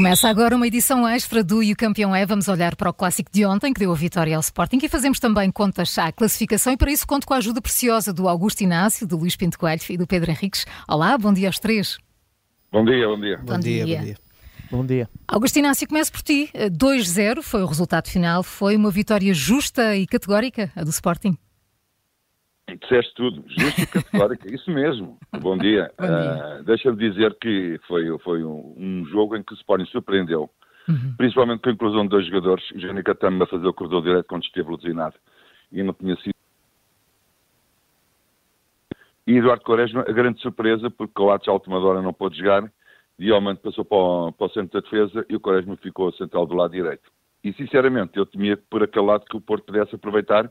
Começa agora uma edição extra do E o Campeão é. Vamos olhar para o clássico de ontem, que deu a vitória ao Sporting, e fazemos também contas à classificação. E para isso conto com a ajuda preciosa do Augusto Inácio, do Luís Pinto Coelho e do Pedro Henriques. Olá, bom dia aos três. Bom dia, bom dia. Bom, dia. bom dia. Bom dia. Augusto Inácio, começo por ti. 2-0 foi o resultado final. Foi uma vitória justa e categórica, a do Sporting? Disseste tudo, justo e categórico, isso mesmo. Bom dia. Bom dia. Uh, Deixa-me dizer que foi, foi um, um, jogo em que o Sporting surpreendeu, uhum. principalmente com a inclusão de dois jogadores, o Jânica Tama a fazer o corredor direto quando esteve lesionado e não tinha sido. E Eduardo Quaresma, a grande surpresa, porque o Atos à última hora não pôde jogar, Diomante passou para o, para o centro da defesa e o Quaresma ficou central do lado direito. E sinceramente, eu temia por aquele lado que o Porto pudesse aproveitar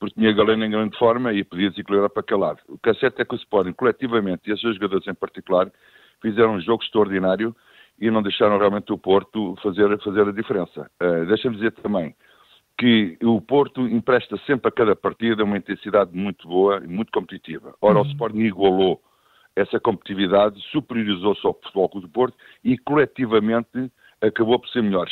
porque tinha Galeno em grande forma e podia desequilibrar para aquele lado. O que é certo é que o Sporting, coletivamente, e esses jogadores em particular, fizeram um jogo extraordinário e não deixaram realmente o Porto fazer, fazer a diferença. Uh, Deixa-me dizer também que o Porto empresta sempre a cada partida uma intensidade muito boa e muito competitiva. Ora, uhum. o Sporting igualou essa competitividade, superiorizou-se ao futebol do Porto e coletivamente acabou por ser melhor.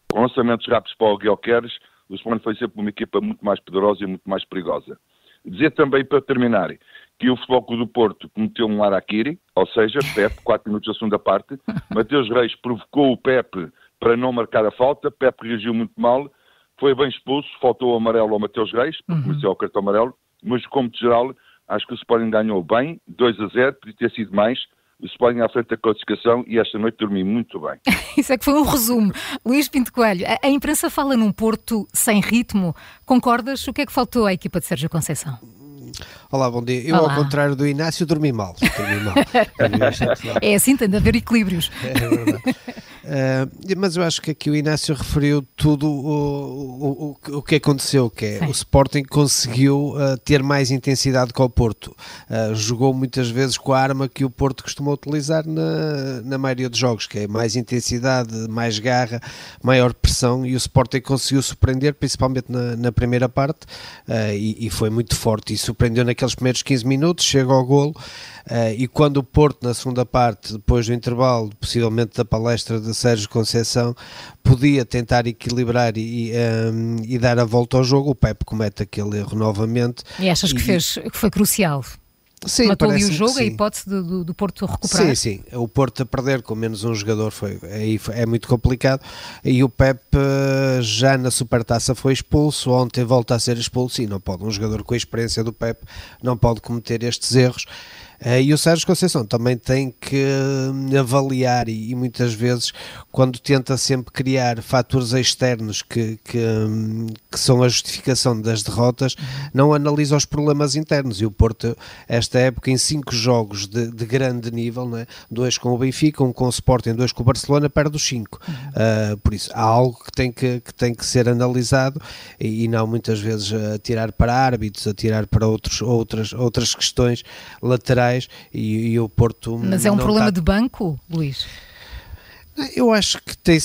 Com lançamentos rápidos para o Guilherme, o Sporting foi sempre uma equipa muito mais poderosa e muito mais perigosa. Dizer também, para terminar, que o Futebol Clube do Porto cometeu um araquiri, ou seja, Pepe, 4 minutos da segunda parte, Mateus Reis provocou o Pepe para não marcar a falta, Pepe reagiu muito mal, foi bem expulso, faltou o amarelo ao Mateus Reis, porque uhum. o cartão amarelo, mas como de geral, acho que o Sporting ganhou bem, 2 a 0, podia ter sido mais, o Sporting à frente da classificação e esta noite dormi muito bem. Isso é que foi um resumo. Luís Pinto Coelho, a, a, imprensa fala num Porto sem ritmo. Concordas? O que é que faltou à equipa de Sérgio Conceição? Olá, bom dia. Eu, Olá. ao contrário do Inácio, dormi mal. Dormi mal. é assim, tem de haver equilíbrios. É verdade. Uh, mas eu acho que aqui o Inácio referiu tudo o, o, o que aconteceu, que é Sim. o Sporting conseguiu uh, ter mais intensidade com o Porto. Uh, jogou muitas vezes com a arma que o Porto costuma utilizar na, na maioria dos jogos, que é mais intensidade, mais garra, maior pressão, e o Sporting conseguiu surpreender, principalmente na, na primeira parte, e, e, foi muito forte, e surpreendeu naqueles primeiros 15 minutos, chega ao golo, e quando o Porto, na segunda parte, depois do intervalo, possivelmente da palestra de Sérgio Conceição podia tentar equilibrar e, um, e dar a volta ao jogo, o Pepe comete aquele erro novamente. E achas que, fez, que foi crucial? Sim, Matou ali o jogo, a hipótese do, do, Porto recuperar. Sim, sim. O Porto a perder com menos um jogador foi, aí foi, é muito complicado. E o Pep já na supertaça foi expulso, ontem volta a ser expulso e não pode. Um jogador com a experiência do Pep não pode cometer estes erros. Eh, e o Sérgio Conceição também tem que hum, avaliar e, e, muitas vezes quando tenta sempre criar fatores externos que, que, hum, que, são a justificação das derrotas, não analisa os problemas internos e o Porto esta época em cinco jogos de, de grande nível, não é? dois com o Benfica, um com o Sporting, dois com o Barcelona, perde os cinco. Uh, por isso há algo que tem que, que, tem que ser analisado e, e não muitas vezes a tirar para árbitros, a tirar para outros, outras, outras questões laterais e, e o Porto. Mas é um problema está... de banco, Luís? Eu acho que tem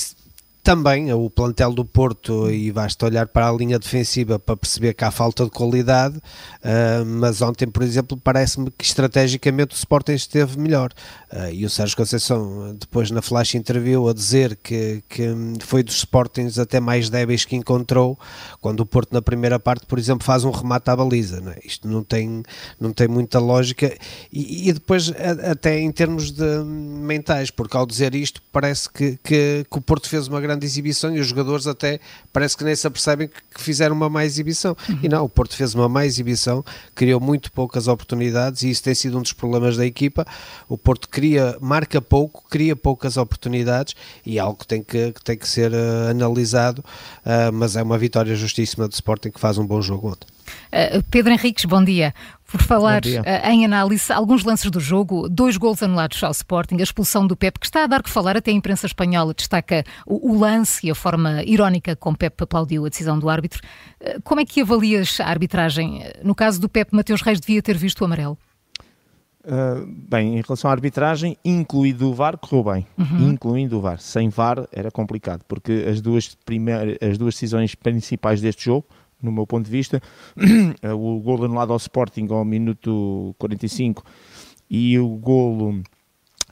também o plantel do Porto, e basta olhar para a linha defensiva para perceber que há falta de qualidade, uh, mas ontem, por exemplo, parece-me que estrategicamente o Sporting esteve melhor. Uh, e o Sérgio Conceição, depois na flash interview, a dizer que, que foi dos Sportings até mais débeis que encontrou, quando o Porto, na primeira parte, por exemplo, faz um remate à baliza. Não é? Isto não tem, não tem muita lógica. E, e depois, a, até em termos de mentais, porque ao dizer isto, parece que, que, que o Porto fez uma grande grande exibição e os jogadores até parece que nem se apercebem que fizeram uma má exibição. Uhum. E não, o Porto fez uma má exibição, criou muito poucas oportunidades e isso tem sido um dos problemas da equipa. O Porto cria, marca pouco, cria poucas oportunidades e é algo que tem que, que tem que ser uh, analisado, uh, mas é uma vitória justíssima do Sporting que faz um bom jogo ontem. Uh, Pedro Henriques, bom dia. Por falar uh, em análise, alguns lances do jogo, dois gols anulados ao Sporting, a expulsão do Pep, que está a dar que falar, até a imprensa espanhola destaca o, o lance e a forma irónica como Pep aplaudiu a decisão do árbitro. Uh, como é que avalias a arbitragem? No caso do Pep, Mateus Reis devia ter visto o amarelo? Uh, bem, em relação à arbitragem, incluído o VAR, correu bem. Uhum. Incluindo o VAR. Sem VAR era complicado, porque as duas, primeiras, as duas decisões principais deste jogo no meu ponto de vista. o golo anulado ao Sporting ao minuto 45 e o golo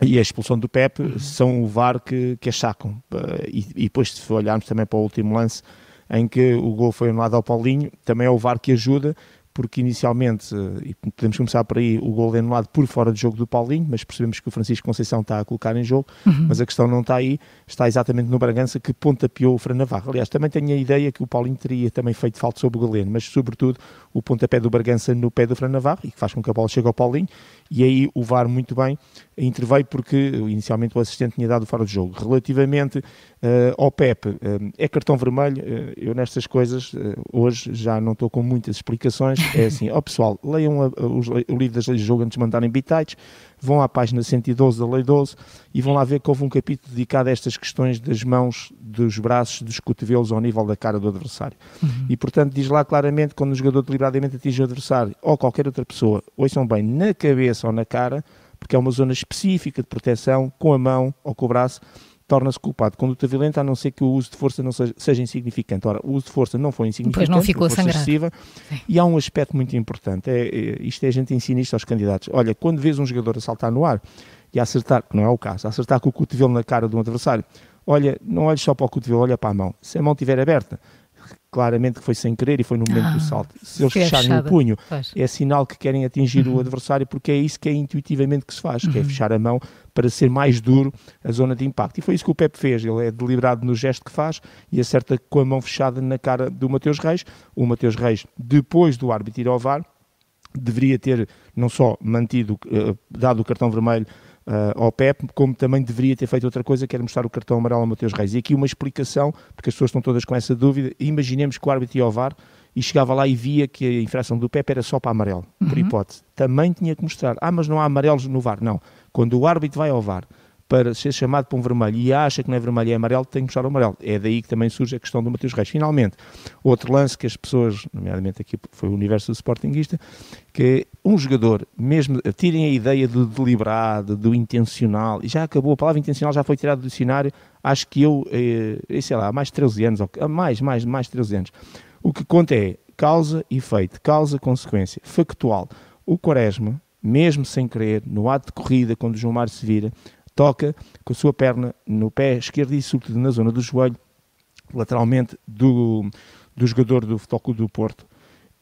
e a expulsão do Pepe uhum. são o VAR que, que achacam. E, e depois, se olharmos também para o último lance, em que o gol foi anulado ao Paulinho, também é o VAR que ajuda, porque inicialmente, eh, e podemos começar por aí, o gol é anulado por fora de jogo do Paulinho, mas percebemos que o Francisco Conceição está a colocar em jogo, uhum. mas a questão não está aí, está exatamente no Bragança que pontapeou o Fran Navarro. Aliás, também tenho a ideia que o Paulinho teria também feito falta sobre o Galeno, mas sobretudo o pontapé do Bragança no pé do Fran Navarro, e que faz com que a bola chegue ao Paulinho, e aí o VAR muito bem interveio porque inicialmente o assistente tinha dado fora de jogo. Relativamente uh, ao Pepe, uh, é cartão vermelho, uh, eu nestas coisas hoje já não estou com muitas explicações, é assim, ó oh, pessoal, leiam a, a, os, o livro das leis de jogo antes de mandarem bitites, vão à página 112 da Lei 12 e vão lá ver que houve um capítulo dedicado a estas questões das mãos, dos braços, dos cotovelos ao nível da cara do adversário. Uhum. E, portanto, diz lá claramente quando o jogador deliberadamente atinge o adversário ou qualquer outra pessoa, ouçam bem, na cabeça ou na cara, porque é uma zona específica de proteção, com a mão ou com o braço, torna-se culpado. Conduta violenta, a não ser que o uso de força não seja, seja insignificante. Ora, o uso de força não foi insignificante, Depois não ficou excessiva, e há um aspecto muito importante, é, é, isto é, a gente ensina isto aos candidatos. Olha, quando vês um jogador a saltar no ar e a acertar, que não é o caso, a acertar com o cotovelo na cara de um adversário, olha, não olhes só para o cotovelo, olha para a mão. Se a mão estiver aberta, claramente que foi sem querer e foi no momento ah, do salto. Se eles fecharem fechada. o punho, pois. é sinal que querem atingir uhum. o adversário, porque é isso que é intuitivamente que se faz, uhum. que é uhum. fechar a mão para ser mais duro a zona de impacto. E foi isso que o Pepe fez, ele é deliberado no gesto que faz e acerta com a mão fechada na cara do Mateus Reis. O Mateus Reis, depois do árbitro ir ao VAR, deveria ter não só mantido, uh, dado o cartão vermelho uh, ao Pep, como também deveria ter feito outra coisa, que era mostrar o cartão amarelo ao Mateus Reis. E aqui uma explicação, porque as pessoas estão todas com essa dúvida. Imaginemos que o árbitro ia ao VAR e chegava lá e via que a infração do Pepe era só para amarelo, uhum. por hipótese. Também tinha que mostrar. Ah, mas não há amarelos no VAR. Não. Quando o árbitro vai ao VAR para ser chamado para um vermelho e acha que não é vermelho é amarelo, tem que mostrar o amarelo. É daí que também surge a questão do Mateus Reis. Finalmente, outro lance que as pessoas, nomeadamente aqui foi o universo do Sportingista, que um jogador, mesmo, tirem a ideia do deliberado, do intencional, e já acabou, a palavra intencional já foi tirada do dicionário, acho que eu, eh, sei lá, há mais de 13 anos, ou, mais, mais, mais de 13 anos. O que conta é causa e efeito, causa-consequência, factual. O Quaresma, mesmo sem querer, no ato de corrida, quando o Mário se vira, toca com a sua perna no pé esquerdo e sobretudo na zona do joelho, lateralmente do, do jogador do Futebol Clube do Porto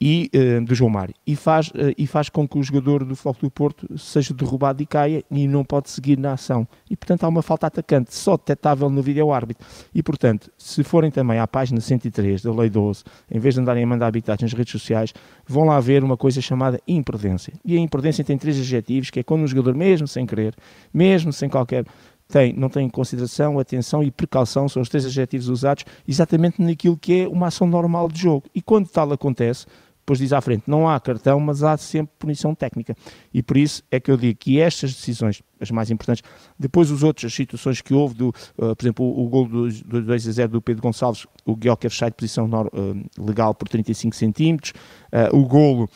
e uh, do João Mário. E faz, uh, e faz com que o jogador do Futebol do Porto seja derrubado e caia e não pode seguir na ação. E portanto há uma falta atacante só detectável no vídeo árbitro. E portanto se forem também à página 103 da Lei 12 em vez de andarem a mandar habitats nas redes sociais vão lá ver uma coisa chamada imprudência. E a imprudência tem três adjetivos que é quando um jogador mesmo sem querer mesmo sem qualquer tem, não tem consideração, atenção e precaução, são os três adjetivos usados exatamente naquilo que é uma ação normal de jogo. E quando tal acontece, depois diz à frente, não há cartão, mas há sempre punição técnica. E por isso é que eu digo que estas decisões, as mais importantes, depois os outros, as situações que houve, do, uh, por exemplo, o, o gol do, do 2 a 0 do Pedro Gonçalves, o Guioca fechar de posição uh, legal por 35 centímetros, uh, o golo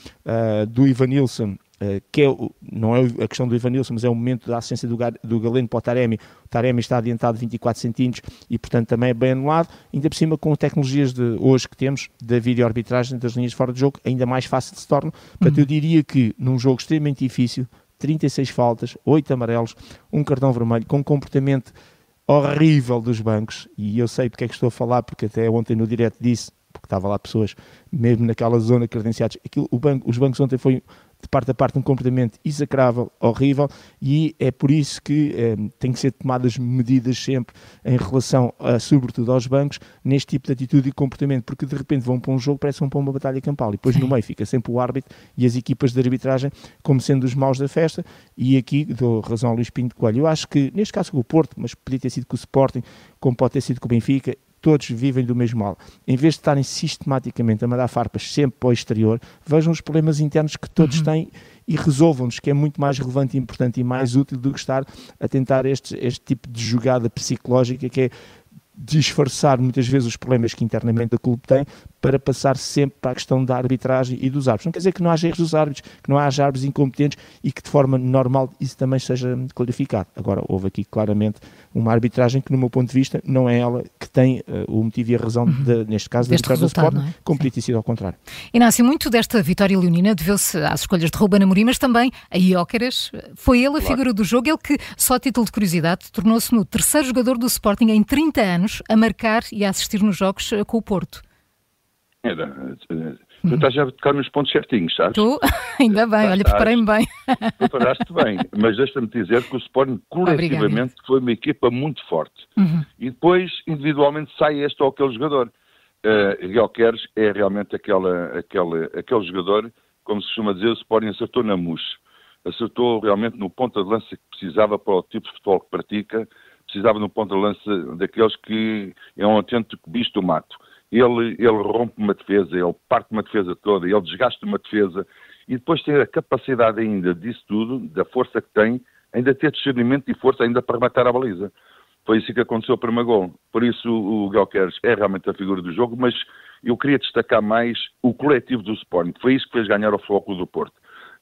do Ivanilson Uh, que é, não é a questão do Ivanilson, mas é o momento da assistência do, do Galeno para o Taremi. O Taremi está adiantado 24 centímetros e, portanto, também é bem anulado. Ainda por cima, com tecnologias de hoje que temos, da vídeo-arbitragem das linhas fora de jogo, ainda mais fácil se torna. Portanto, uhum. eu diria que num jogo extremamente difícil, 36 faltas, 8 amarelos, um cartão vermelho, com um comportamento horrível dos bancos, e eu sei porque é que estou a falar, porque até ontem no direto disse, porque estava lá pessoas mesmo naquela zona credenciados, aquilo, banco, os bancos ontem foi de parte a parte um comportamento execrável, horrível, e é por isso que eh, tem que ser tomadas medidas sempre em relação, a, sobretudo aos bancos, neste tipo de atitude e comportamento, porque de repente vão para um jogo, parece que vão para uma batalha campal, e depois no meio fica sempre o árbitro e as equipas de arbitragem como sendo os maus da festa, e aqui dou razão ao Luís Pinto Coelho. Eu acho que, neste caso com o Porto, mas podia ter sido com o Sporting, como pode ter sido com o Benfica, todos vivem do mesmo mal. Em vez de estarem sistematicamente a mandar farpas sempre para o exterior, vejam os problemas internos que todos uhum. têm e resolvam-nos, que é muito mais relevante, importante e mais útil do que estar a tentar este, este tipo de jogada psicológica que é disfarçar muitas vezes os problemas que internamente o clube tem para passar sempre para a questão da arbitragem e dos árbitros. Não quer dizer que não haja erros dos árbitros, que não haja árbitros incompetentes e que de forma normal isso também seja clarificado. Agora, houve aqui claramente uma arbitragem que, no meu ponto de vista, não é ela que tem uh, o motivo e a razão, de, uhum. neste caso, da vitória do Sporting, é? como podia ter sido ao contrário. Inácio, muito desta vitória leonina deveu-se às escolhas de Ruben Amorim, mas também a Iócaras. Foi ele a claro. figura do jogo, ele que, só a título de curiosidade, tornou-se no terceiro jogador do Sporting em 30 anos a marcar e a assistir nos jogos eh, com o Porto. Era, Tu estás a tocar nos pontos certinhos, sabes? Tu? Ainda bem, olha, preparei-me bem. Preparaste bem, mas deixa-me dizer que o Sporting coletivamente foi uma equipa muito forte. Uhum. E depois, individualmente, sai este ou aquele jogador. Uh, Miguel Queres é realmente aquela, aquele, aquele jogador, como se costuma dizer, o Sporting acertou na mousse. Acertou realmente no ponto de lança que precisava para o tipo de futebol que pratica, precisava no ponto de lança daqueles que é um autêntico bicho do mato ele, ele rompe uma defesa, ele parte uma defesa toda, ele desgasta uma defesa e depois tem a capacidade ainda disso tudo, da força que tem, ainda ter discernimento e força ainda para matar a baliza. Foi isso que aconteceu para o gol. Por isso o Galqueres é realmente a figura do jogo, mas eu queria destacar mais o coletivo do Sporting. Foi isso que fez ganhar o Foco do Porto.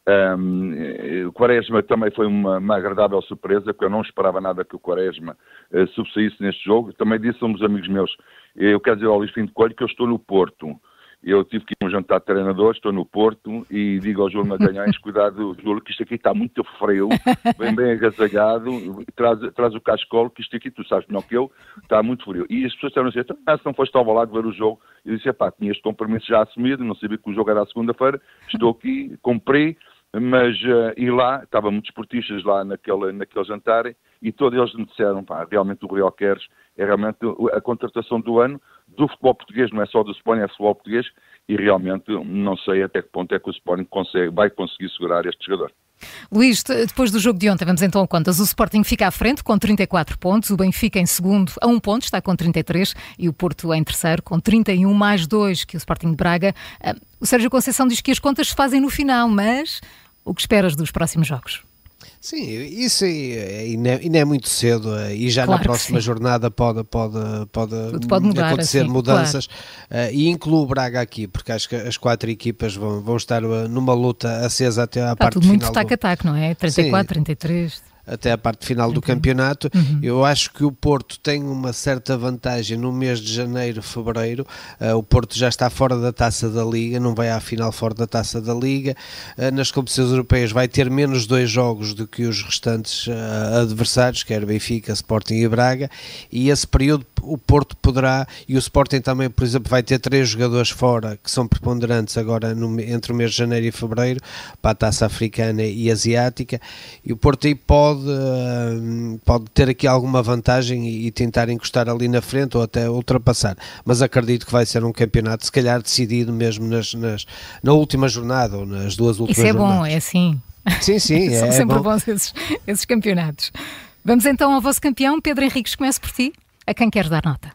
Um, o Quaresma também foi uma, uma, agradável surpresa, porque eu não esperava nada que o Quaresma uh, subsaísse neste jogo. Também disse a uns amigos meus, eu quero dizer ao Luís Pinto Coelho que eu estou no Porto. Eu tive que ir um jantar de treinadores, estou no Porto e digo ao Júlio Magalhães, cuidado, Júlio, que isto aqui está muito frio, bem bem agasalhado, traz, traz o cascolo, que isto aqui, tu sabes melhor que eu, está muito frio. E as pessoas disseram assim, então, ah, se não foste ao lado ver o jogo, eu disse, pá, tinha este compromisso já assumido, não sabia que o jogo era a segunda-feira, estou aqui, comprei, mas uh, e lá, estavam muitos esportistas lá naquele, naquele jantar e todos eles me disseram, pá, realmente o Real Queres é realmente a contratação do ano do futebol português, não é só do Sporting, é futebol português e realmente não sei até que ponto é que o Sporting consegue, vai conseguir segurar este jogador. Luís, depois do jogo de ontem, vamos então a contas. O Sporting fica à frente com 34 pontos, o Benfica em segundo a um ponto, está com 33, e o Porto em terceiro com 31, mais dois que o Sporting de Braga. Ah, o Sérgio Conceição diz que as contas se fazem no final, mas o que esperas dos próximos jogos? Sim, isso aí não é, e não é muito cedo eh, e já claro na próxima jornada pode, pode, pode, pode mudar, acontecer assim, mudanças claro. uh, e incluo o Braga aqui, porque acho que as quatro equipas vão, vão estar eh, numa luta acesa até à Está parte tudo final. muito tac-a-tac, não é? 34, Sim. 33 até a parte final do campeonato. Uhum. Eu acho que o Porto tem uma certa vantagem no mês de janeiro, fevereiro. Uh, o Porto já está fora da taça da Liga, não vai à final fora da taça da Liga. Uh, nas competições europeias vai ter menos dois jogos do que os restantes uh, adversários, quer Benfica, Sporting e Braga. E esse período o Porto poderá, e o Sporting também, por exemplo, vai ter três jogadores fora que são preponderantes agora no, entre o mês de janeiro e fevereiro para a taça africana e asiática. E o Porto aí pode pode, eh, pode ter aqui alguma vantagem e, tentar encostar ali na frente ou até ultrapassar. Mas acredito que vai ser um campeonato, se calhar, decidido mesmo nas, nas na última jornada ou nas duas últimas Isso é jornadas. bom, é assim. Sim, sim. São é sempre bom. bons esses, esses campeonatos. Vamos então ao vosso campeão, Pedro Henriques, comece por ti. A quem queres dar nota?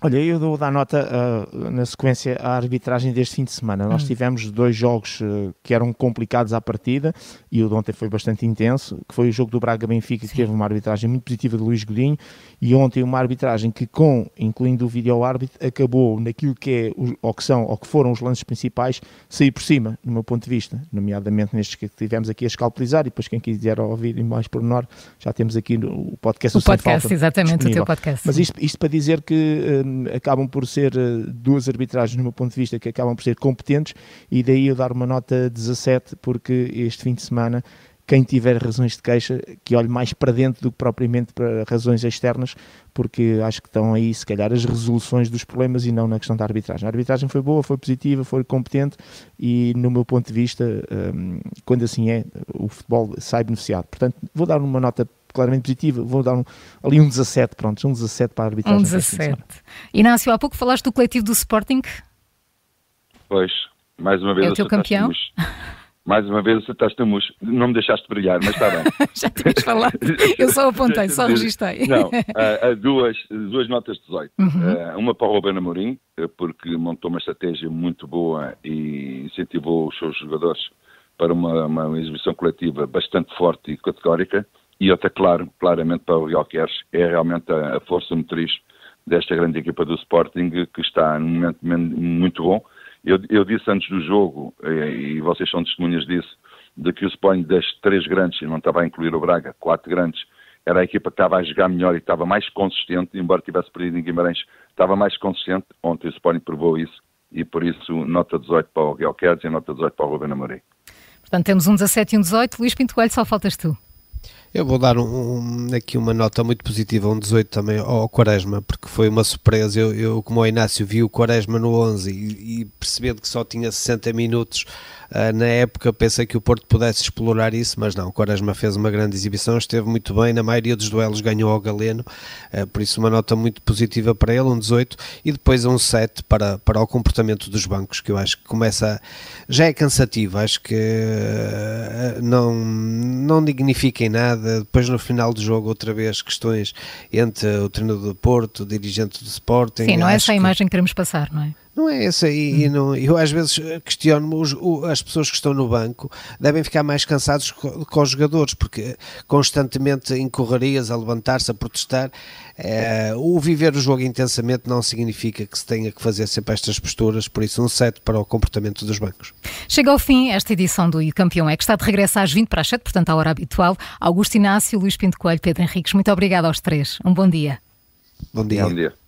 Olha, eu dou dar nota uh, na sequência à arbitragem deste fim de semana. Nós hum. tivemos dois jogos uh, que eram complicados à partida e o de ontem foi bastante intenso, que foi o jogo do Braga-Benfica, que teve uma arbitragem muito positiva de Luís Godinho, e ontem uma arbitragem que, com, incluindo o vídeo-árbitro, acabou naquilo que é, ou que são, ou que foram os lances principais, sair por cima, no meu ponto de vista, nomeadamente nestes que tivemos aqui a escalpelizar, e depois quem quiser ouvir mais por menor, já temos aqui o podcast O podcast, exatamente, disponível. o teu podcast. Mas isto, isto para dizer que... Uh, acabam por ser eh, duas arbitragens, no meu ponto de vista, que acabam por ser competentes e daí eu dar uma nota 17, porque este fim de semana quem tiver razões de queixa, que olhe mais para dentro do que propriamente para razões externas, porque acho que estão aí, se calhar, as resoluções dos problemas e não na questão da arbitragem. A arbitragem foi boa, foi positiva, foi competente e, no meu ponto de vista, um, quando assim é, o futebol sai beneficiado. Portanto, vou dar uma nota claramente positiva. Vou dar um, ali um 17, pronto, um 17 para a arbitragem. Um 17. Inácio, há pouco falaste do coletivo do Sporting. Pois, mais uma vez. É o teu campeão? Mais uma vez acertaste a mousse. Não me deixaste brilhar, mas está bem. Já tinhas falado. Eu só apontei, só registrei. Não, há, duas, duas notas de 18. Uhum. Uma para o Ruben Amorim, eh, porque montou uma estratégia muito boa e incentivou os seus jogadores para uma, uma exibição coletiva bastante forte e categórica. E outra, claro, claramente para o Queres, é realmente a, a força motriz desta grande equipa do Sporting, que está num momento muito bom. Eu, eu disse antes do jogo, e vocês são testemunhas disso, de que o Sporting das três grandes, e não estava a incluir o Braga, quatro grandes, era a equipa que estava a jogar melhor e estava mais consistente, embora tivesse perdido em Guimarães, estava mais consistente. Ontem o Sporting provou isso e por isso nota 18 para o Guilherme e nota 18 para o Ruben Amorim. Portanto, temos um 17 e um 18. Luís Pinto Coelho, só faltas tu. Eu vou dar um, um, aqui uma nota muito positiva, um 18 também ao Quaresma, porque foi uma surpresa. Eu, eu como o Inácio, vi o Quaresma no 11 e, e percebendo que só tinha 60 minutos na época, pensei que o Porto pudesse explorar isso, mas não. O Quaresma fez uma grande exibição, esteve muito bem, na maioria dos duelos ganhou ao Galeno, uh, por isso uma nota muito positiva para ele, um 18, e depois um 7 para, para o comportamento dos bancos, que eu acho que começa. Já é cansativo, acho que uh, não, não dignifiquem nada depois no final do jogo outra vez questões entre o treinador do Porto, o dirigente do Sporting. Sim, não é essa a imagem que queremos passar, não é? Não é essa, e, e não, eu às vezes questiono os, as pessoas que estão no banco devem ficar mais cansados com, com os jogadores, porque constantemente em correrias, a levantar-se, a protestar, é, o viver o jogo intensamente não significa que se tenha que fazer sempre estas posturas, por isso um set para o comportamento dos bancos. Chega ao fim esta edição do Campeão é que está de regresso às 20 para as 7, portanto à hora habitual. Augusto Inácio, Luís Pinto Coelho, Pedro Henriques, muito obrigado aos três. Um bom dia. Bom dia. Bom dia.